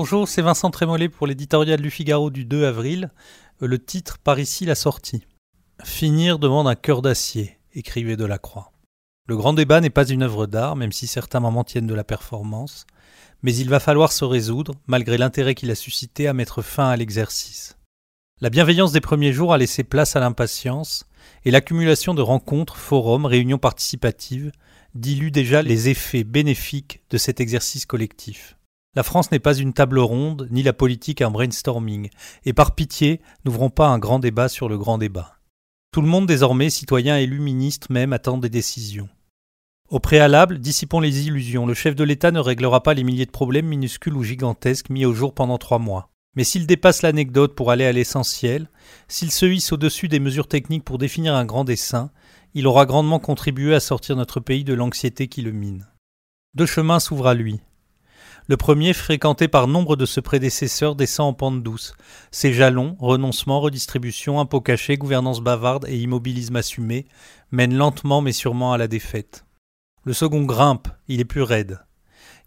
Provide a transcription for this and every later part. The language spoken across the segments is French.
Bonjour, c'est Vincent Trémollet pour l'éditorial du Figaro du 2 avril. Le titre Par ici la sortie. Finir demande un cœur d'acier, écrivait Delacroix. Le grand débat n'est pas une œuvre d'art, même si certains moments tiennent de la performance, mais il va falloir se résoudre, malgré l'intérêt qu'il a suscité, à mettre fin à l'exercice. La bienveillance des premiers jours a laissé place à l'impatience, et l'accumulation de rencontres, forums, réunions participatives dilue déjà les effets bénéfiques de cet exercice collectif. La France n'est pas une table ronde, ni la politique un brainstorming, et par pitié, n'ouvrons pas un grand débat sur le grand débat. Tout le monde désormais, citoyens, élus, ministres même, attend des décisions. Au préalable, dissipons les illusions, le chef de l'État ne réglera pas les milliers de problèmes minuscules ou gigantesques mis au jour pendant trois mois. Mais s'il dépasse l'anecdote pour aller à l'essentiel, s'il se hisse au-dessus des mesures techniques pour définir un grand dessein, il aura grandement contribué à sortir notre pays de l'anxiété qui le mine. Deux chemins s'ouvrent à lui. Le premier, fréquenté par nombre de ses prédécesseurs, descend en pente douce. Ses jalons, renoncement, redistribution, impôts cachés, gouvernance bavarde et immobilisme assumé, mènent lentement mais sûrement à la défaite. Le second grimpe, il est plus raide.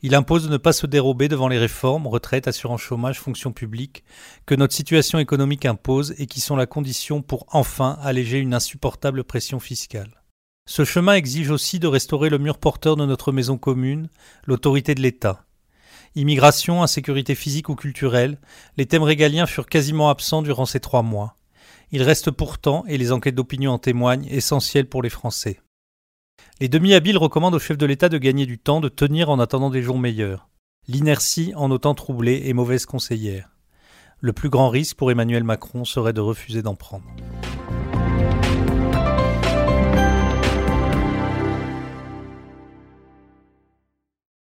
Il impose de ne pas se dérober devant les réformes, retraite, assurance chômage, fonction publique, que notre situation économique impose et qui sont la condition pour enfin alléger une insupportable pression fiscale. Ce chemin exige aussi de restaurer le mur porteur de notre maison commune, l'autorité de l'État. Immigration, insécurité physique ou culturelle, les thèmes régaliens furent quasiment absents durant ces trois mois. Ils restent pourtant, et les enquêtes d'opinion en témoignent, essentiels pour les Français. Les demi-habiles recommandent au chef de l'État de gagner du temps, de tenir en attendant des jours meilleurs. L'inertie en autant troublée et mauvaise conseillère. Le plus grand risque pour Emmanuel Macron serait de refuser d'en prendre.